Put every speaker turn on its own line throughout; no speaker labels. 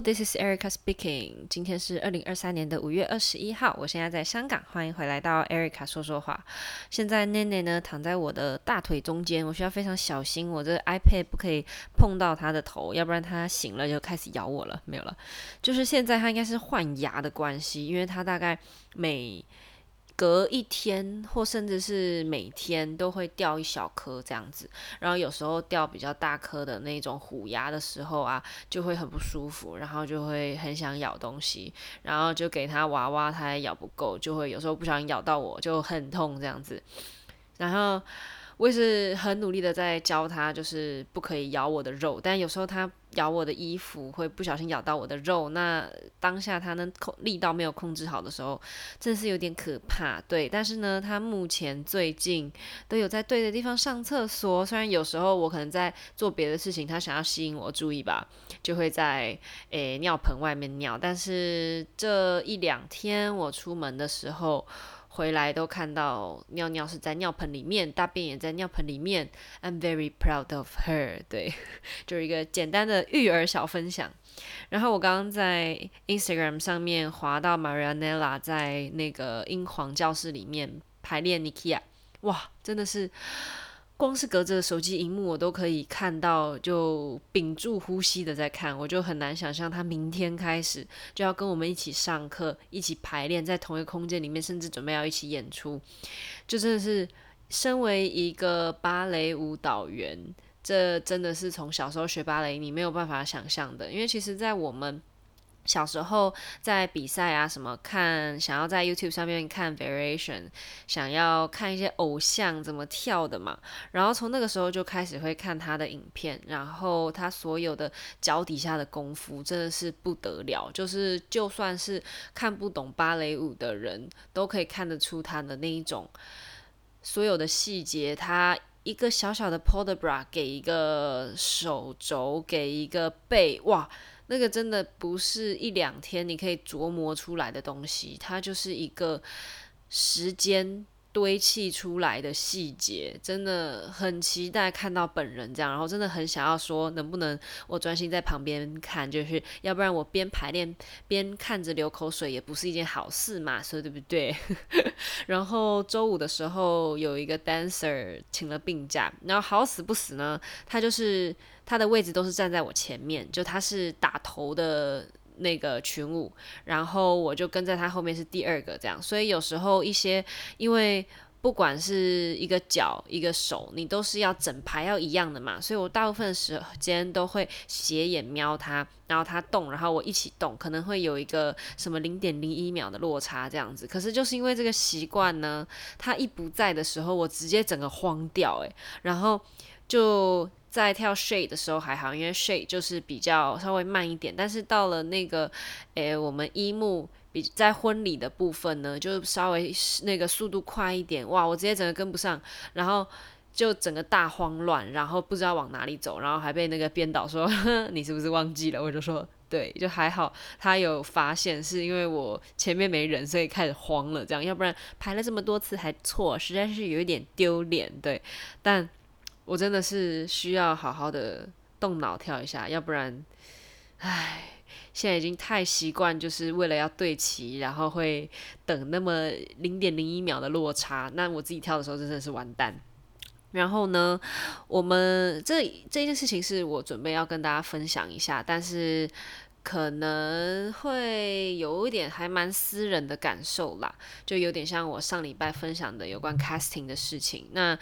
This is Erica speaking. 今天是二零二三年的五月二十一号，我现在在香港，欢迎回来到 Erica 说说话。现在内内呢躺在我的大腿中间，我需要非常小心，我这 iPad 不可以碰到他的头，要不然他醒了就开始咬我了。没有了，就是现在他应该是换牙的关系，因为他大概每隔一天或甚至是每天都会掉一小颗这样子，然后有时候掉比较大颗的那种虎牙的时候啊，就会很不舒服，然后就会很想咬东西，然后就给他娃娃，他也咬不够，就会有时候不小心咬到我就很痛这样子，然后。我也是很努力的在教他，就是不可以咬我的肉，但有时候他咬我的衣服，会不小心咬到我的肉。那当下他能控力道没有控制好的时候，真的是有点可怕。对，但是呢，他目前最近都有在对的地方上厕所。虽然有时候我可能在做别的事情，他想要吸引我注意吧，就会在诶尿盆外面尿。但是这一两天我出门的时候。回来都看到尿尿是在尿盆里面，大便也在尿盆里面。I'm very proud of her。对，就是一个简单的育儿小分享。然后我刚刚在 Instagram 上面滑到 Marianela 在那个英皇教室里面排练 Nikia，哇，真的是。光是隔着手机荧幕，我都可以看到，就屏住呼吸的在看，我就很难想象他明天开始就要跟我们一起上课，一起排练，在同一个空间里面，甚至准备要一起演出，就真的是身为一个芭蕾舞蹈员，这真的是从小时候学芭蕾，你没有办法想象的，因为其实，在我们。小时候在比赛啊，什么看想要在 YouTube 上面看 Variation，想要看一些偶像怎么跳的嘛，然后从那个时候就开始会看他的影片，然后他所有的脚底下的功夫真的是不得了，就是就算是看不懂芭蕾舞的人都可以看得出他的那一种所有的细节，他一个小小的 port de bras 给一个手肘，给一个背，哇！那个真的不是一两天你可以琢磨出来的东西，它就是一个时间堆砌出来的细节，真的很期待看到本人这样，然后真的很想要说，能不能我专心在旁边看，就是要不然我边排练边看着流口水也不是一件好事嘛，说对不对？然后周五的时候有一个 dancer 请了病假，然后好死不死呢，他就是。他的位置都是站在我前面，就他是打头的那个群舞，然后我就跟在他后面是第二个这样，所以有时候一些因为不管是一个脚一个手，你都是要整排要一样的嘛，所以我大部分时间都会斜眼瞄他，然后他动，然后我一起动，可能会有一个什么零点零一秒的落差这样子。可是就是因为这个习惯呢，他一不在的时候，我直接整个慌掉诶，然后就。在跳 shake 的时候还好，因为 shake 就是比较稍微慢一点，但是到了那个，诶、我们一幕比在婚礼的部分呢，就稍微那个速度快一点，哇，我直接整个跟不上，然后就整个大慌乱，然后不知道往哪里走，然后还被那个编导说 你是不是忘记了？我就说对，就还好，他有发现是因为我前面没人，所以开始慌了，这样，要不然排了这么多次还错，实在是有一点丢脸，对，但。我真的是需要好好的动脑跳一下，要不然，唉，现在已经太习惯，就是为了要对齐，然后会等那么零点零一秒的落差，那我自己跳的时候真的是完蛋。然后呢，我们这这件事情是我准备要跟大家分享一下，但是可能会有一点还蛮私人的感受啦，就有点像我上礼拜分享的有关 casting 的事情，那。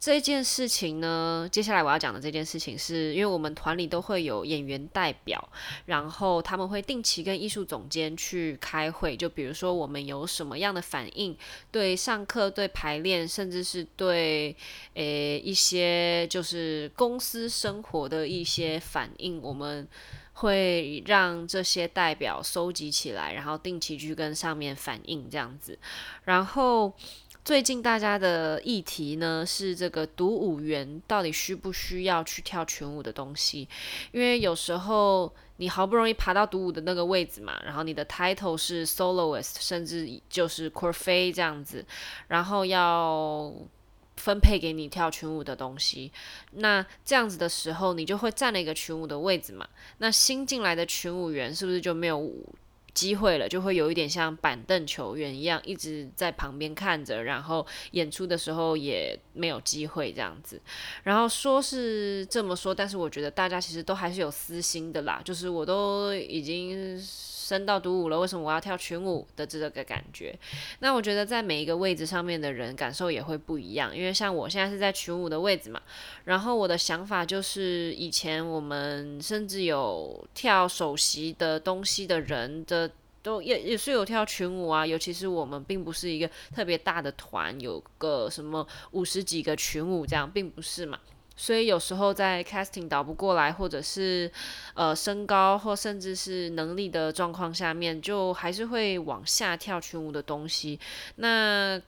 这件事情呢，接下来我要讲的这件事情是，因为我们团里都会有演员代表，然后他们会定期跟艺术总监去开会，就比如说我们有什么样的反应，对上课、对排练，甚至是对诶一些就是公司生活的一些反应，我们会让这些代表收集起来，然后定期去跟上面反映这样子，然后。最近大家的议题呢，是这个独舞员到底需不需要去跳群舞的东西？因为有时候你好不容易爬到独舞的那个位置嘛，然后你的 title 是 soloist，甚至就是 coryphée 这样子，然后要分配给你跳群舞的东西。那这样子的时候，你就会占了一个群舞的位置嘛。那新进来的群舞员是不是就没有机会了？就会有一点像板凳球员一样，一直在旁边看着，然后演出的时候也没有机会这样子。然后说是这么说，但是我觉得大家其实都还是有私心的啦。就是我都已经。升到独舞了，为什么我要跳群舞的这个感觉？那我觉得在每一个位置上面的人感受也会不一样，因为像我现在是在群舞的位置嘛，然后我的想法就是，以前我们甚至有跳首席的东西的人的都也也是有跳群舞啊，尤其是我们并不是一个特别大的团，有个什么五十几个群舞这样，并不是嘛。所以有时候在 casting 导不过来，或者是呃身高或甚至是能力的状况下面，就还是会往下跳群舞的东西。那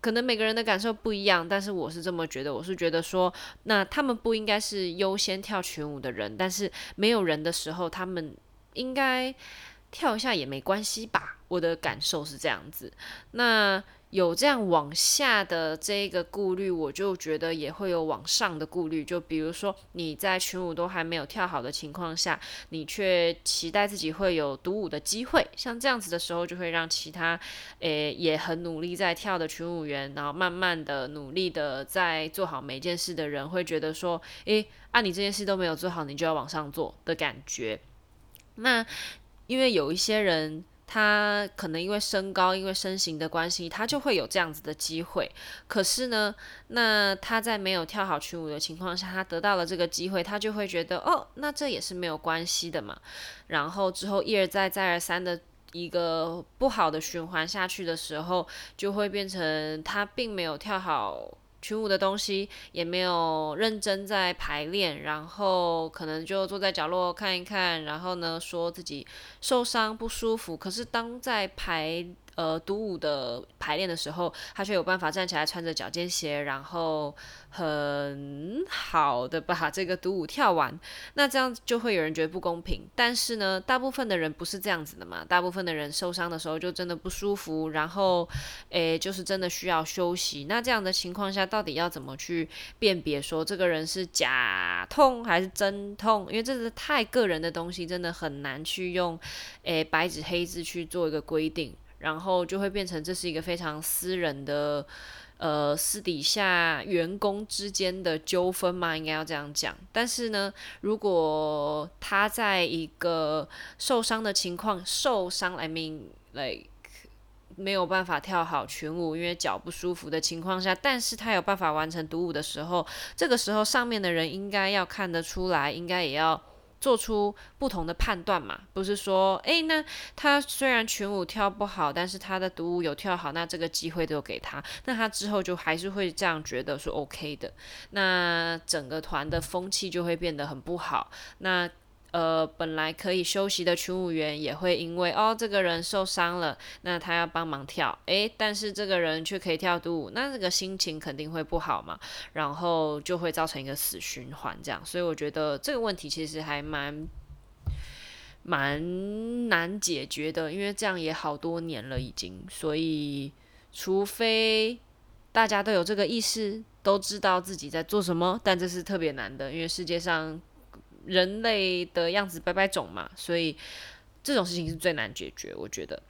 可能每个人的感受不一样，但是我是这么觉得，我是觉得说，那他们不应该是优先跳群舞的人，但是没有人的时候，他们应该跳一下也没关系吧？我的感受是这样子。那。有这样往下的这个顾虑，我就觉得也会有往上的顾虑。就比如说你在群舞都还没有跳好的情况下，你却期待自己会有独舞的机会，像这样子的时候，就会让其他诶也很努力在跳的群舞员，然后慢慢的努力的在做好每件事的人，会觉得说，诶，啊你这件事都没有做好，你就要往上做的感觉。那因为有一些人。他可能因为身高、因为身形的关系，他就会有这样子的机会。可是呢，那他在没有跳好群舞的情况下，他得到了这个机会，他就会觉得哦，那这也是没有关系的嘛。然后之后一而再、再而三的一个不好的循环下去的时候，就会变成他并没有跳好。群舞的东西也没有认真在排练，然后可能就坐在角落看一看，然后呢，说自己受伤不舒服。可是当在排。呃，独舞的排练的时候，他却有办法站起来，穿着脚尖鞋，然后很好的把这个独舞跳完。那这样就会有人觉得不公平。但是呢，大部分的人不是这样子的嘛。大部分的人受伤的时候就真的不舒服，然后诶，就是真的需要休息。那这样的情况下，到底要怎么去辨别说这个人是假痛还是真痛？因为这是太个人的东西，真的很难去用诶白纸黑字去做一个规定。然后就会变成这是一个非常私人的，呃，私底下员工之间的纠纷嘛，应该要这样讲。但是呢，如果他在一个受伤的情况，受伤，I mean like 没有办法跳好群舞，因为脚不舒服的情况下，但是他有办法完成独舞的时候，这个时候上面的人应该要看得出来，应该也要。做出不同的判断嘛，不是说，诶，那他虽然群舞跳不好，但是他的独舞有跳好，那这个机会都给他，那他之后就还是会这样觉得是 OK 的，那整个团的风气就会变得很不好，那。呃，本来可以休息的群舞员也会因为哦，这个人受伤了，那他要帮忙跳，诶，但是这个人却可以跳独舞，那这个心情肯定会不好嘛，然后就会造成一个死循环这样，所以我觉得这个问题其实还蛮蛮难解决的，因为这样也好多年了已经，所以除非大家都有这个意识，都知道自己在做什么，但这是特别难的，因为世界上。人类的样子百百种嘛，所以这种事情是最难解决，我觉得。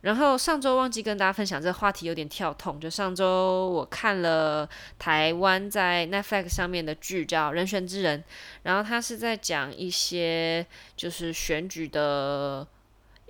然后上周忘记跟大家分享这个话题，有点跳痛。就上周我看了台湾在 Netflix 上面的剧叫《人选之人》，然后他是在讲一些就是选举的。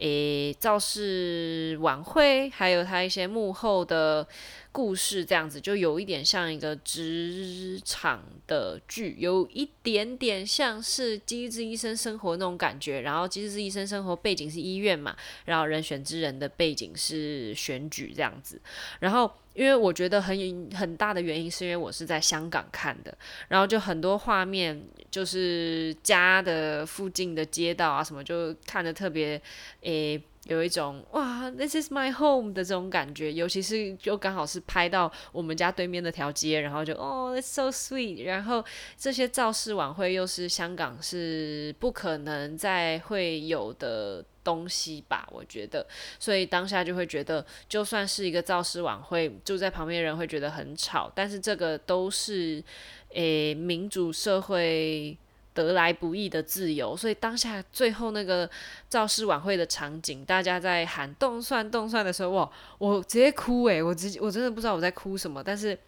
诶，造势晚会，还有他一些幕后的故事，这样子就有一点像一个职场的剧，有一点点像是《机智医生生活》那种感觉。然后《机智医生生活》背景是医院嘛，然后《人选之人》的背景是选举这样子，然后。因为我觉得很很大的原因是因为我是在香港看的，然后就很多画面就是家的附近的街道啊什么，就看得特别诶，有一种哇，this is my home 的这种感觉，尤其是就刚好是拍到我们家对面那条街，然后就哦，it's so sweet，然后这些造势晚会又是香港是不可能再会有的。东西吧，我觉得。所以当下就会觉得，就算是一个造势晚会，住在旁边的人会觉得很吵，但是这个都是诶、民主社会得来不易的自由。所以当下最后那个造势晚会的场景，大家在喊动算动算的时候，哇，我直接哭诶、我直接我真的不知道我在哭什么，但是。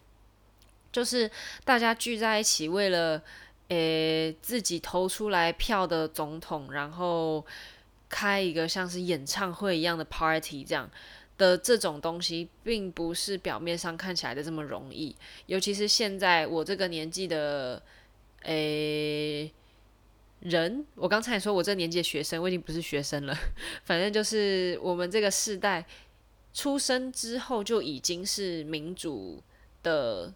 就是大家聚在一起，为了诶、自己投出来票的总统，然后开一个像是演唱会一样的 party，这样的这种东西，并不是表面上看起来的这么容易。尤其是现在我这个年纪的诶、人，我刚才也说我这年纪的学生，我已经不是学生了。反正就是我们这个世代出生之后，就已经是民主的。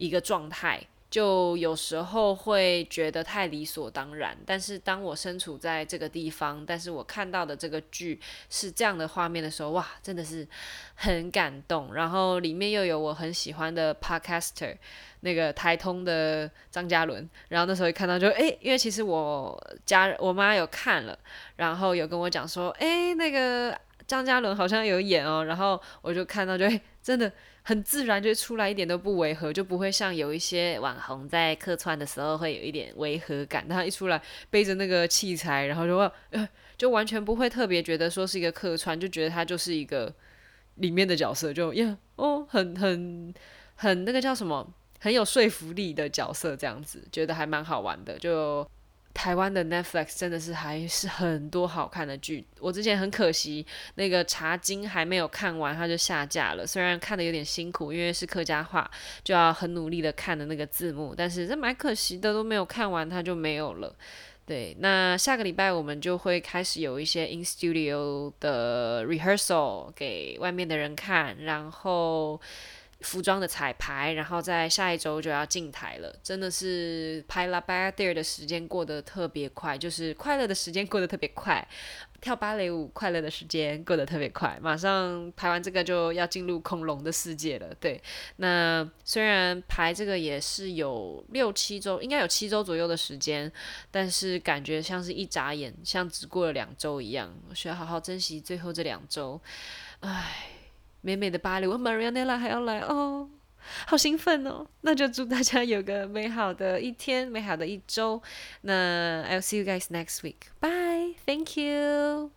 一个状态，就有时候会觉得太理所当然。但是当我身处在这个地方，但是我看到的这个剧是这样的画面的时候，哇，真的是很感动。然后里面又有我很喜欢的 podcaster，那个台通的张嘉伦。然后那时候一看到就，诶，因为其实我家我妈有看了，然后有跟我讲说，诶，那个张嘉伦好像有演哦。然后我就看到就，诶，真的。很自然就出来，一点都不违和，就不会像有一些网红在客串的时候会有一点违和感。他一出来背着那个器材，然后就呃，就完全不会特别觉得说是一个客串，就觉得他就是一个里面的角色，就呀哦，很很很那个叫什么，很有说服力的角色，这样子觉得还蛮好玩的，就。台湾的 Netflix 真的是还是很多好看的剧，我之前很可惜那个《茶经》还没有看完，它就下架了。虽然看得有点辛苦，因为是客家话，就要很努力的看的那个字幕，但是这蛮可惜的，都没有看完，它就没有了。对，那下个礼拜我们就会开始有一些 in studio 的 rehearsal 给外面的人看，然后。服装的彩排，然后在下一周就要进台了，真的是拍《La b a d e r》的时间过得特别快，就是快乐的时间过得特别快，跳芭蕾舞快乐的时间过得特别快，马上排完这个就要进入恐龙的世界了。对，那虽然排这个也是有六七周，应该有七周左右的时间，但是感觉像是一眨眼，像只过了两周一样，我需要好好珍惜最后这两周，唉。美美的巴黎，我 Marianela 还要来哦，好兴奋哦！那就祝大家有个美好的一天，美好的一周。那 I'll see you guys next week. Bye. Thank you.